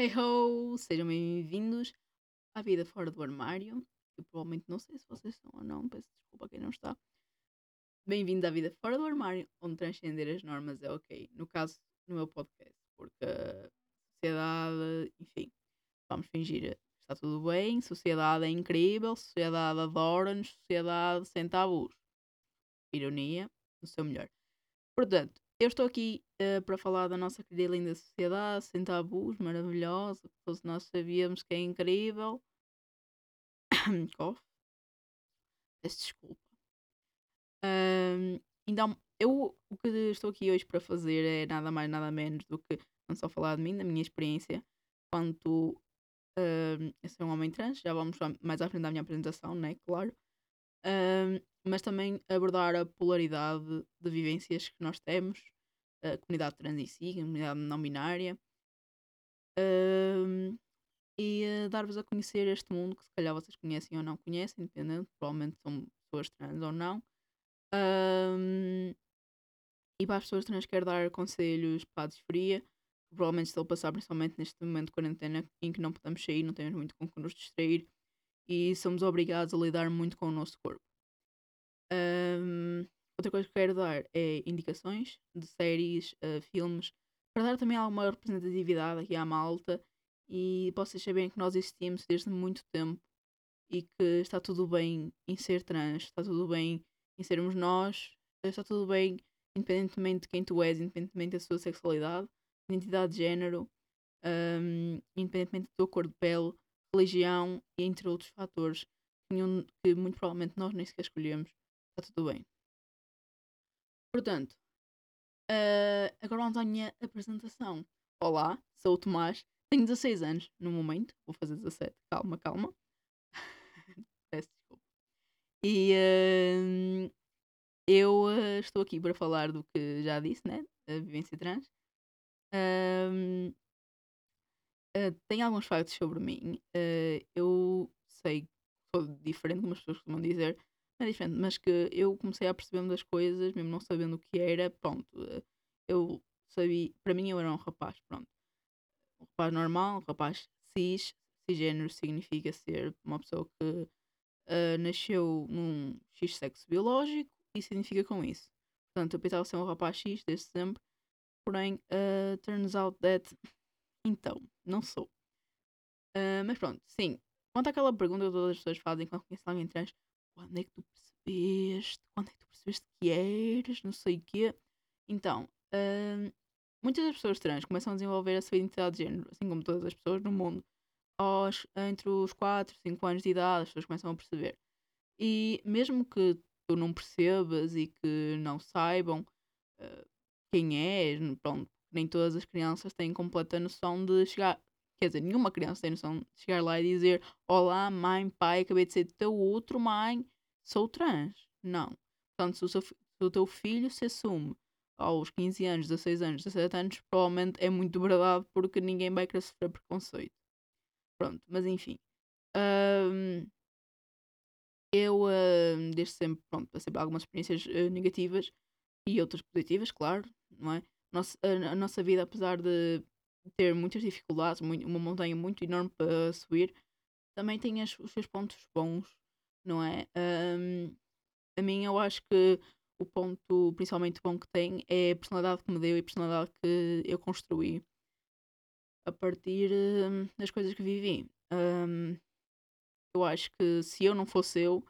Hey ho! Sejam bem-vindos à vida fora do armário. Eu provavelmente não sei se vocês estão ou não, peço desculpa a quem não está. Bem-vindo à vida fora do armário, onde transcender as normas é ok. No caso, no meu podcast, porque sociedade, enfim, vamos fingir está tudo bem, sociedade é incrível, sociedade adora-nos, sociedade sem tabus. Ironia, no seu melhor. Portanto, eu estou aqui uh, para falar da nossa querida e linda sociedade, sem tabus, maravilhosa, todos nós sabíamos que é incrível. Cough. Peço desculpa. Um, então, eu o que estou aqui hoje para fazer é nada mais, nada menos do que não só falar de mim, da minha experiência quanto uh, a ser um homem trans. Já vamos mais à frente da minha apresentação, né? Claro. Um, mas também abordar a polaridade de vivências que nós temos, a comunidade trans em si, a comunidade não binária, um, e uh, dar-vos a conhecer este mundo que se calhar vocês conhecem ou não conhecem, dependendo, provavelmente são pessoas trans ou não. Um, e para as pessoas trans quero dar conselhos para a disforia, que provavelmente estão a passar principalmente neste momento de quarentena em que não podemos sair, não temos muito com que nos distrair e somos obrigados a lidar muito com o nosso corpo. Um, outra coisa que quero dar é indicações de séries, uh, filmes, para dar também alguma representatividade aqui à malta e vocês saberem que nós existimos desde muito tempo e que está tudo bem em ser trans, está tudo bem em sermos nós, está tudo bem independentemente de quem tu és, independentemente da sua sexualidade, identidade de género, um, independentemente da tua cor de pele, religião e entre outros fatores que muito provavelmente nós nem sequer escolhemos está tudo bem. Portanto, uh, agora vamos à minha apresentação. Olá, sou o Tomás, tenho 16 anos no momento, vou fazer 17, calma, calma. Peço desculpa. E uh, eu uh, estou aqui para falar do que já disse, né? A vivência trans. Uh, tenho alguns factos sobre mim. eu sei que sou diferente, como as pessoas costumam dizer, é diferente, mas que eu comecei a perceber-me das coisas, mesmo não sabendo o que era, pronto. Eh, eu sabia, para mim eu era um rapaz, pronto. Um rapaz normal, um rapaz cis, cisgênero significa ser uma pessoa que uh, nasceu num X sexo biológico e significa com isso. Portanto, eu pensava ser um rapaz X desde sempre, porém, uh, turns out that. Então, não sou. Uh, mas pronto, sim. Quanto àquela pergunta que todas as pessoas fazem quando conhecem alguém trans, quando é que tu percebeste? Quando é que tu percebeste que eras? Não sei o quê. Então, hum, muitas das pessoas trans começam a desenvolver a sua identidade de género, assim como todas as pessoas no mundo, aos, entre os 4 e 5 anos de idade, as pessoas começam a perceber. E mesmo que tu não percebas e que não saibam uh, quem és, pronto, nem todas as crianças têm completa noção de chegar. Quer dizer, nenhuma criança tem noção de chegar lá e dizer: Olá, mãe, pai, acabei de ser teu outro mãe, sou trans. Não. Portanto, se o, seu, se o teu filho se assume aos 15 anos, 16 anos, 17 anos, provavelmente é muito verdade porque ninguém vai querer sofrer preconceito. Pronto, mas enfim. Um, eu, desde sempre, pronto, passei por algumas experiências uh, negativas e outras positivas, claro, não é? Nossa, a, a, nossa vida, apesar de ter muitas dificuldades, muito, uma montanha muito enorme para subir, também tem as, os seus pontos bons, não é? Um, a mim, eu acho que o ponto principalmente bom que tem é a personalidade que me deu e a personalidade que eu construí a partir um, das coisas que vivi. Um, eu acho que se eu não fosse eu,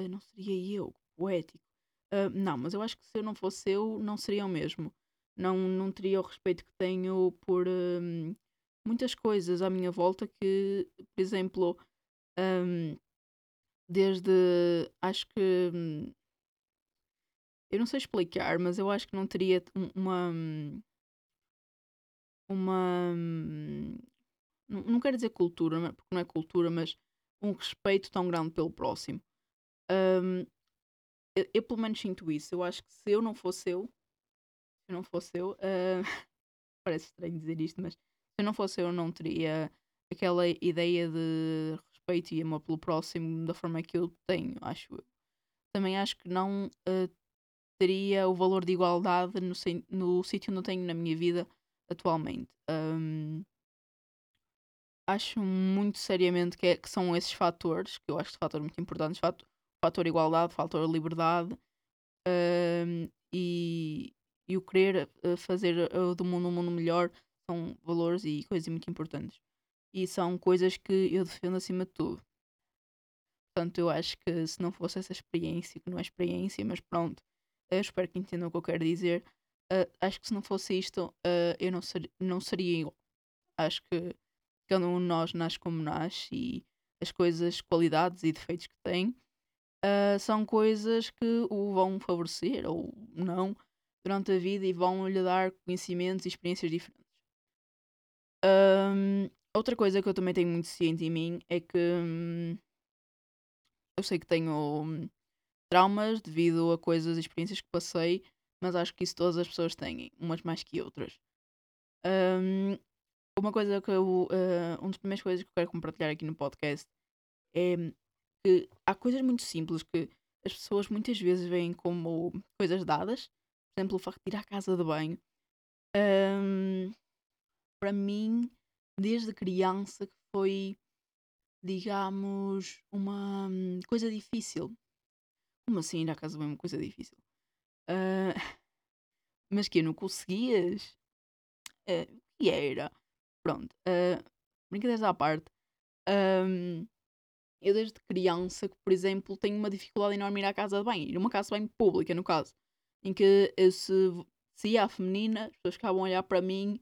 não seria eu, poético. Uh, não, mas eu acho que se eu não fosse eu, não seria o mesmo não, não teria o respeito que tenho por um, muitas coisas à minha volta que, por exemplo, um, desde acho que hum, eu não sei explicar, mas eu acho que não teria uma hum, uma hum, não quero dizer cultura, porque não é cultura, mas um respeito tão grande pelo próximo. Eu, eu, pelo menos sinto isso. Eu acho que se eu não fosse eu, se não fosse eu, uh, parece estranho dizer isto, mas se não fosse eu, não teria aquela ideia de respeito e amor pelo próximo da forma que eu tenho, acho eu. Também acho que não uh, teria o valor de igualdade no, no sítio onde eu tenho na minha vida atualmente. Um, acho muito seriamente que, é, que são esses fatores, que eu acho que são fatores muito importantes, fator, fator igualdade, fator liberdade uh, e, e o querer eh, fazer uh, do mundo um mundo melhor são valores e coisas muito importantes. E são coisas que eu defendo acima de tudo. Portanto, eu acho que se não fosse essa experiência, que não é experiência, mas pronto, espero que entendam o que eu quero dizer. Uh, acho que se não fosse isto, uh, eu não, ser, não seria igual. Acho que cada um de nós nasce como nasce e as coisas, qualidades e defeitos que tem uh, são coisas que o vão favorecer ou não durante a vida e vão lhe dar conhecimentos e experiências diferentes. Um, outra coisa que eu também tenho muito ciente em mim é que hum, eu sei que tenho hum, traumas devido a coisas e experiências que passei, mas acho que isso todas as pessoas têm, umas mais que outras. Um, uma coisa que eu. Uh, uma das primeiras coisas que eu quero compartilhar aqui no podcast é que há coisas muito simples que as pessoas muitas vezes veem como coisas dadas. Por exemplo, o facto de ir à casa de banho. Um, para mim, desde criança, que foi, digamos, uma hum, coisa difícil. Como assim ir à casa de banho é uma coisa difícil? Uh, mas que não conseguias? Uh, que era? Pronto, uh, brincadeiras à parte. Um, eu desde criança, que, por exemplo, tenho uma dificuldade enorme em ir à casa de banho. Ir a uma casa de banho pública, no caso. Em que se, se ia a feminina, as pessoas ficavam a olhar para mim.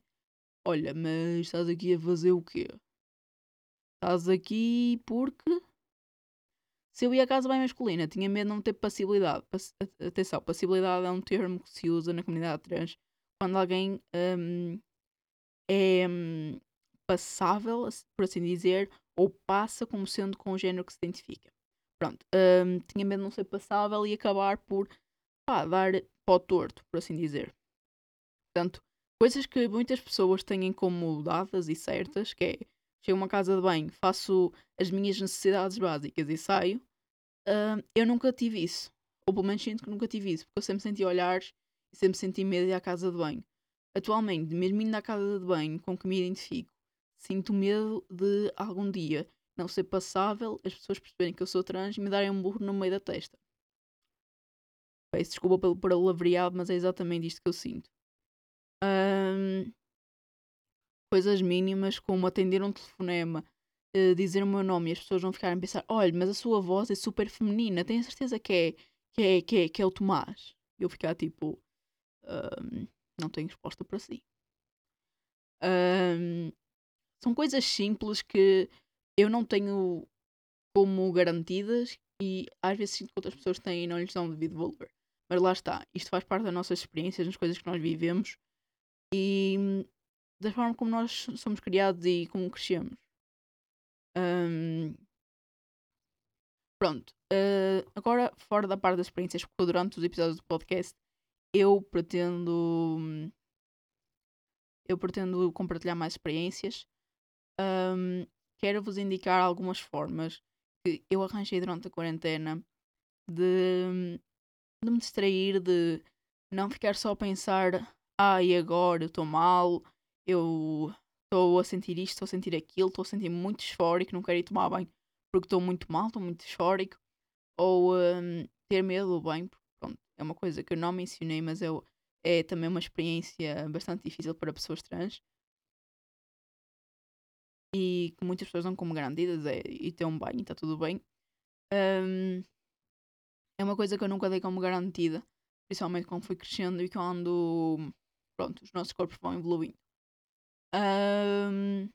Olha, mas estás aqui a fazer o quê? Estás aqui porque... Se eu ia à casa bem masculina, tinha medo de não ter passibilidade. Pass atenção, passibilidade é um termo que se usa na comunidade trans quando alguém um, é um, passável, por assim dizer, ou passa como sendo com o género que se identifica. Pronto, um, tinha medo de não ser passável e acabar por pá, dar o torto, por assim dizer. Portanto, coisas que muitas pessoas têm como dadas e certas, que é chego a uma casa de banho, faço as minhas necessidades básicas e saio. Uh, eu nunca tive isso. Ou pelo menos sinto que nunca tive isso, porque eu sempre senti olhares e sempre senti medo à casa de banho. Atualmente, mesmo indo à casa de banho com que me identifico, sinto medo de algum dia não ser passável, as pessoas perceberem que eu sou trans e me darem um burro no meio da testa. Peço desculpa pelo palavreado, mas é exatamente isto que eu sinto. Um, coisas mínimas como atender um telefonema, uh, dizer o meu nome e as pessoas vão ficar a pensar: olha, mas a sua voz é super feminina, tenho certeza que é, que é, que é, que é o Tomás. Eu ficar tipo: um, não tenho resposta para si. Um, são coisas simples que eu não tenho como garantidas e às vezes sinto que outras pessoas têm e não lhes dão devido valor. Mas lá está, isto faz parte das nossas experiências, das coisas que nós vivemos e da forma como nós somos criados e como crescemos. Um, pronto, uh, agora fora da parte das experiências, porque durante os episódios do podcast eu pretendo eu pretendo compartilhar mais experiências. Um, quero vos indicar algumas formas que eu arranjei durante a quarentena de, de me distrair, de não ficar só a pensar, ah, e agora eu estou mal, eu estou a sentir isto, estou a sentir aquilo, estou a sentir muito eufórico, não quero ir tomar banho porque estou muito mal, estou muito eufórico, ou um, ter medo do banho, porque pronto, é uma coisa que eu não mencionei, mas eu, é também uma experiência bastante difícil para pessoas trans. E que muitas pessoas dão como garantidas é ir ter um banho, está tudo bem. Um, é uma coisa que eu nunca dei como garantida, principalmente quando fui crescendo e quando pronto, os nossos corpos vão evoluindo. Um,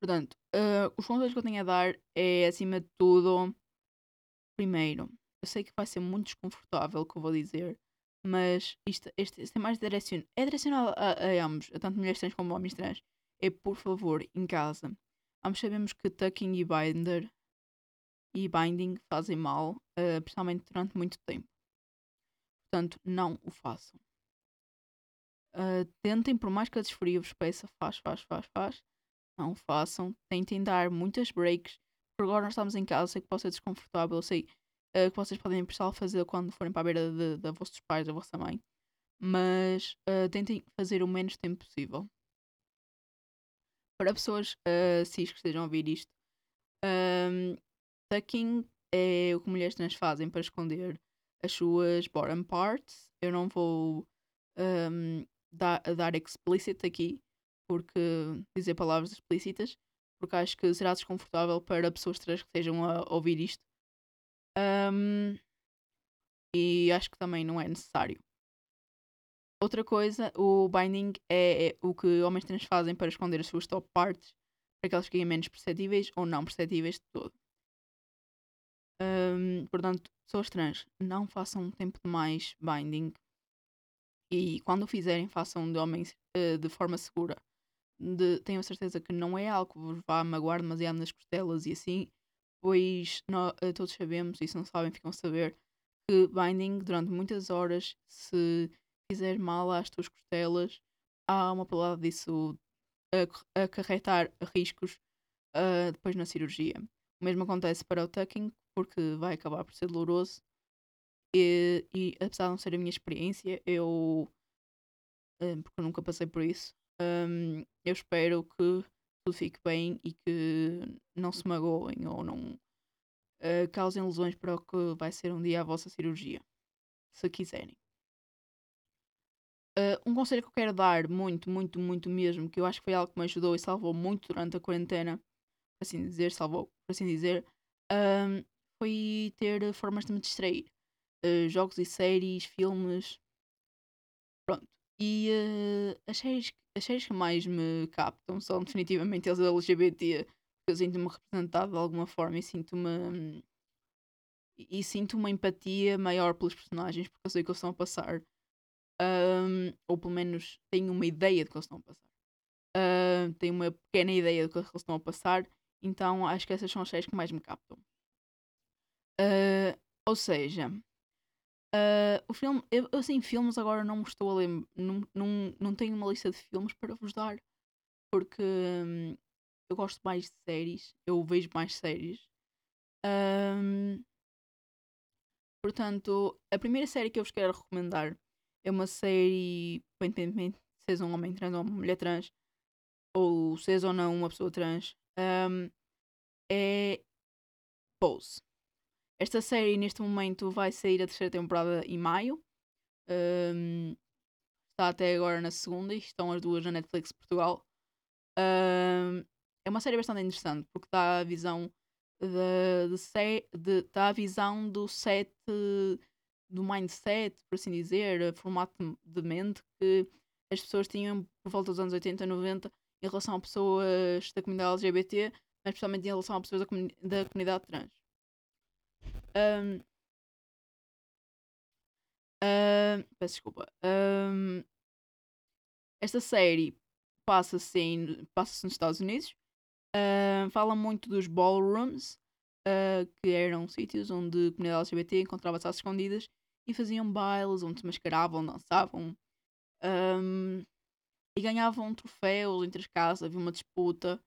portanto, uh, os conselhos que eu tenho a dar é, acima de tudo, primeiro, eu sei que vai ser muito desconfortável o que eu vou dizer, mas isto, este, este é mais direcionado, é direcionado a, a, ambos, a tanto mulheres trans como homens trans. É, por favor, em casa. Ambos sabemos que tucking e binder e binding fazem mal, uh, principalmente durante muito tempo. Portanto, não o façam. Uh, tentem, por mais que a disforia vos peça, faz, faz, faz, faz. Não façam. Tentem dar muitas breaks. Por agora nós estamos em casa, sei que pode ser desconfortável, sei uh, que vocês podem precisar fazer quando forem para a beira de vossos pais, da vossa mãe. Mas tentem fazer o menos tempo possível. para pessoas uh, cis que estejam a ouvir isto, um, tucking é o que mulheres trans fazem para esconder as suas bottom parts. Eu não vou um, dar, dar explicit aqui, porque dizer palavras explícitas, porque acho que será desconfortável para pessoas trans que estejam a ouvir isto. Um, e acho que também não é necessário. Outra coisa, o binding é, é, o que homens trans fazem para esconder as suas top parts, para que elas fiquem menos perceptíveis ou não perceptíveis de todo. Um, portanto, pessoas trans, não façam tempo demais binding. E quando o fizerem, façam de homens uh, de forma segura. De, tenho certeza que não é algo que vos vá magoar demasiado nas costelas e assim, pois nós, uh, todos sabemos, e se não sabem, ficam a saber, que binding durante muitas horas, se fizer mal às tuas costelas, há uma palavra disso acarretar riscos uh, depois na cirurgia. O mesmo acontece para o tucking, porque vai acabar por ser doloroso. E, e apesar de não ser a minha experiência, eu. Uh, porque eu nunca passei por isso, um, eu espero que tudo fique bem e que não se magoem ou não uh, causem lesões para o que vai ser um dia a vossa cirurgia, se quiserem. Uh, um conselho que eu quero dar, muito, muito, muito mesmo, que eu acho que foi algo que me ajudou e salvou muito durante a quarentena, assim dizer, salvou, por assim dizer, um, foi ter formas de me distrair. Uh, jogos e séries, filmes. Pronto. E uh, as, séries, as séries que mais me captam são definitivamente as LGBT, porque eu sinto-me representado de alguma forma e sinto-me. E sinto uma empatia maior pelos personagens, porque eu sei que eles estão a passar um, ou pelo menos tenho uma ideia do que eles estão a passar. Uh, tenho uma pequena ideia do que eles estão a passar, então acho que essas são as séries que mais me captam. Uh, ou seja, uh, o filme, eu assim, filmes agora não estou a lembrar, não, não, não tenho uma lista de filmes para vos dar, porque um, eu gosto mais de séries, eu vejo mais séries. Um, portanto, a primeira série que eu vos quero recomendar é uma série, independentemente se és um homem trans ou uma mulher trans, ou se és ou não uma pessoa trans, um, é Pose. Esta série neste momento vai sair a terceira temporada em maio. Um, está até agora na segunda e estão as duas na Netflix Portugal. Um, é uma série bastante interessante porque dá a visão de, de, de, dá a visão do set do mindset, por assim dizer, formato de mente que as pessoas tinham por volta dos anos 80, 90 em relação a pessoas da comunidade LGBT, mas especialmente em relação a pessoas da, da comunidade trans. Um, peço desculpa. Um, esta série passa-se passa nos Estados Unidos. Uh, fala muito dos ballrooms, uh, que eram sítios onde a comunidade LGBT encontrava-se às escondidas e faziam bailes onde se mascaravam, dançavam um, e ganhavam troféus entre as casas, havia uma disputa.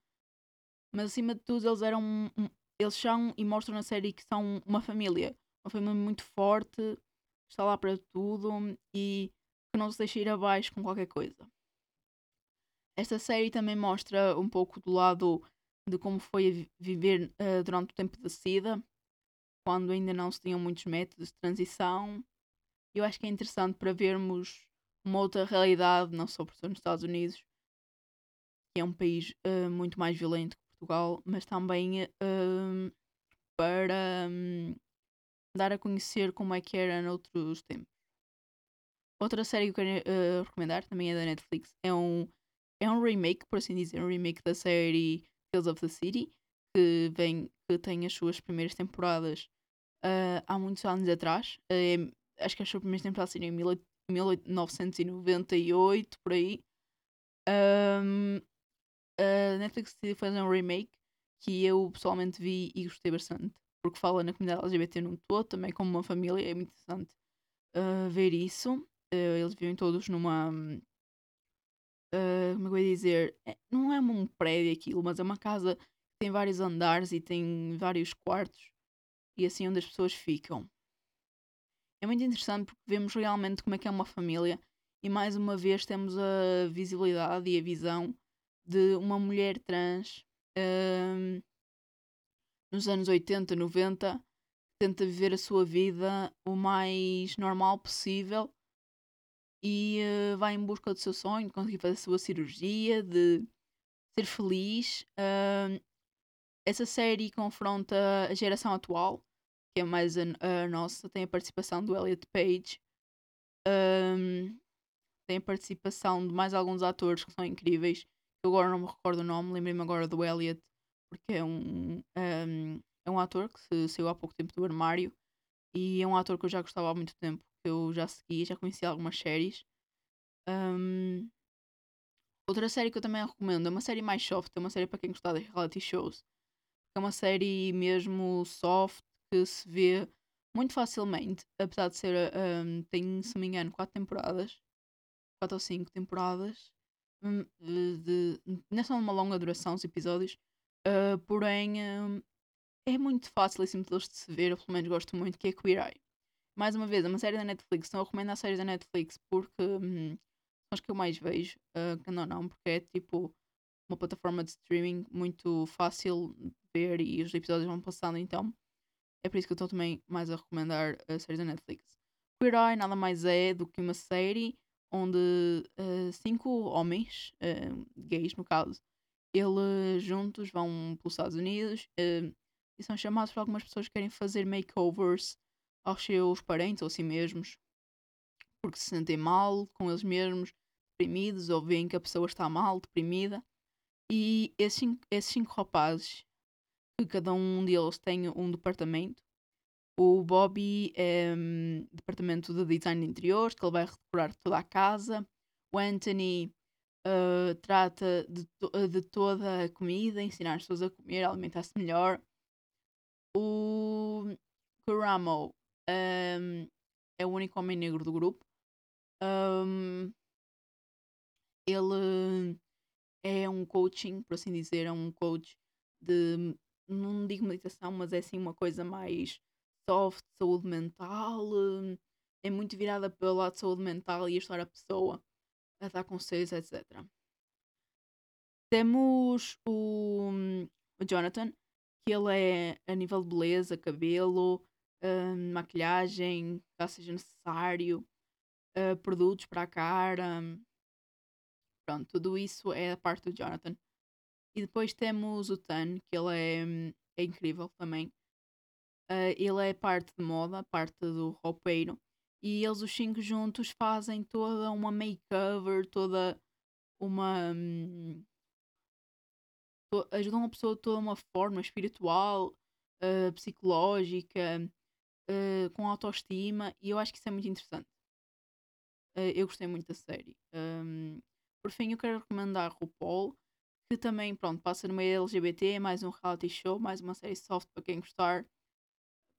Mas acima de tudo, eles eram. Eles são e mostram na série que são uma família. Uma família muito forte, que está lá para tudo e que não se deixa ir abaixo com qualquer coisa. Esta série também mostra um pouco do lado de como foi viver uh, durante o tempo da SIDA, quando ainda não se tinham muitos métodos de transição. Eu acho que é interessante para vermos uma outra realidade, não só por ser nos Estados Unidos, que é um país uh, muito mais violento Portugal, mas também uh, para um, dar a conhecer como é que era noutros tempos. Outra série que eu quero uh, recomendar, também é da Netflix, é um, é um remake, por assim dizer, um remake da série Tales of the City, que, vem, que tem as suas primeiras temporadas uh, há muitos anos atrás. Uh, acho que as suas primeiras temporadas saíram em 1998, por aí. Um, a Netflix decidiu fazer um remake que eu pessoalmente vi e gostei bastante. Porque fala na comunidade LGBT num todo, também como uma família. É muito interessante uh, ver isso. Uh, eles vivem todos numa. Uh, como é que eu ia dizer? É, não é um prédio aquilo, mas é uma casa que tem vários andares e tem vários quartos e assim onde as pessoas ficam. É muito interessante porque vemos realmente como é que é uma família e mais uma vez temos a visibilidade e a visão de uma mulher trans um, nos anos 80, 90, tenta viver a sua vida o mais normal possível e uh, vai em busca do seu sonho, de conseguir fazer a sua cirurgia, de ser feliz. Uh, essa série confronta a geração atual, que é mais a, a nossa, tem a participação do Elliot Page, um, tem a participação de mais alguns atores que são incríveis. Agora não me recordo o nome, lembrei-me agora do Elliot, porque é um, um, é um ator que se, saiu há pouco tempo do armário e é um ator que eu já gostava há muito tempo, que eu já segui, já conheci algumas séries. Um, outra série que eu também recomendo é uma série mais soft, é uma série para quem gostar de reality shows. É uma série mesmo soft que se vê muito facilmente, apesar de ser, um, tem, se me engano, quatro temporadas, quatro ou cinco temporadas, de, de, não são uma longa duração os episódios, uh, porém um, é muito fácil e simples de se ver, eu pelo menos gosto muito, que é Queer Eye. Mais uma vez, é uma série da Netflix, não recomendo a série da Netflix porque hum, são as que eu mais vejo, uh, que não não, porque é tipo uma plataforma de streaming muito fácil de ver e os episódios vão passando, então é por isso que eu estou também mais a recomendar a série da Netflix. Queer Eye nada mais é do que uma série onde uh, cinco homens, uh, gays no caso, eles juntos vão pelos Estados Unidos uh, e são chamados por algumas pessoas que querem fazer makeovers aos seus parentes ou a si mesmos porque se sentem mal com eles mesmos, deprimidos ou veem que a pessoa está mal, deprimida. E esses cinco, esses cinco rapazes que cada um deles tem um departamento. O Bobby é um, departamento de design de interiores, que ele vai redecorar toda a casa. O Anthony uh, trata de, to de, toda a comida, ensinar as pessoas a comer, alimentar-se melhor. O Kuramo um, é o único homem negro do grupo. Um, ele é um coaching, por assim dizer, é um coach de não digo meditação, mas é assim uma coisa mais soft, saúde mental, hum, é muito virada pelo lado de saúde mental e ajudar a pessoa a dar conselhos, etc. Temos o, hum, o Jonathan, que ele é a nível de beleza, cabelo, uh, maquilhagem, caso seja necessário, uh, produtos para a cara. Pronto, tudo isso é a parte do Jonathan. E depois temos o Tan, que ele é, é incrível também. Uh, ele é parte de moda, parte do roupeiro. E eles, os cinco juntos, fazem toda uma makeover, toda uma. Um, to, ajudam a pessoa de toda uma forma espiritual, uh, psicológica, uh, com autoestima. E eu acho que isso é muito interessante. eu gostei muito da série. Um, por fim, eu quero recomendar RuPaul que também, pronto, passa no meio LGBT, mais um reality show, mais uma série soft para quem gostar.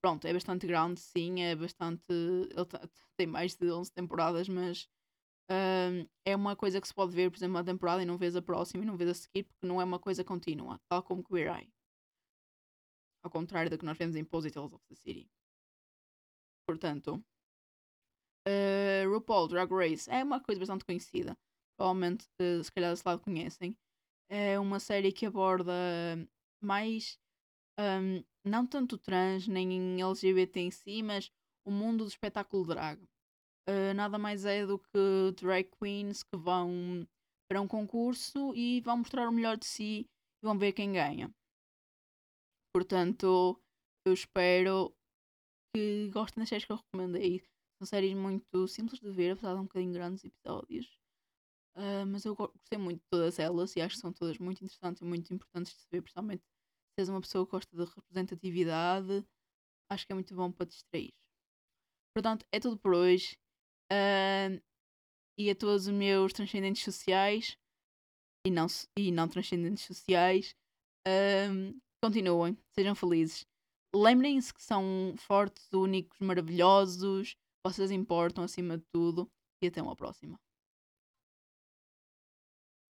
Pronto, é bastante grande, sim, é bastante. Ele tem mais de 11 temporadas, mas um, é uma coisa que se pode ver, por exemplo, uma temporada e não vês a próxima e não vês a seguir, porque não é uma coisa contínua, tal como Queer Eye. Ao contrário do que nós vemos em Positals of the City. Portanto, uh, RuPaul Drag Race é uma coisa bastante conhecida. Provavelmente, uh, se calhar desse lado conhecem é uma série que aborda mais um, não tanto trans nem LGBT em si, mas o mundo do espetáculo drag. Uh, nada mais é do que drag queens que vão para um concurso e vão mostrar o melhor de si e vão ver quem ganha. Portanto, eu espero que gostem das séries que eu recomendei. São séries muito simples de ver, apesar de um bocadinho grandes episódios. Uh, mas eu gostei muito de todas elas e acho que são todas muito interessantes e muito importantes de se ver, principalmente se és uma pessoa que gosta de representatividade. Acho que é muito bom para distrair. Portanto, é tudo por hoje. Uh, e a todos os meus transcendentes sociais e não, e não transcendentes sociais, uh, continuem, sejam felizes. Lembrem-se que são fortes, únicos, maravilhosos, vocês importam acima de tudo. E até uma próxima.